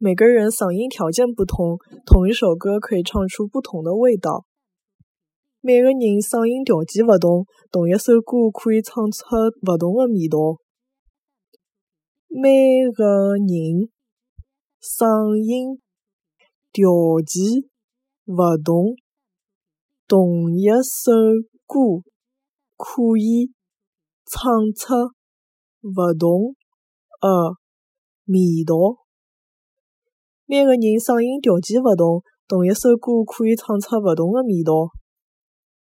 每个人嗓音条件不同，同一首歌可以唱出不同的味道。每个人嗓音条件勿同，同一首歌可以唱出勿同的味道。每个人嗓音条件勿同，同一首歌可以唱出勿同的味道。每个人嗓音条件勿同，同一首歌可以唱出勿同的味道。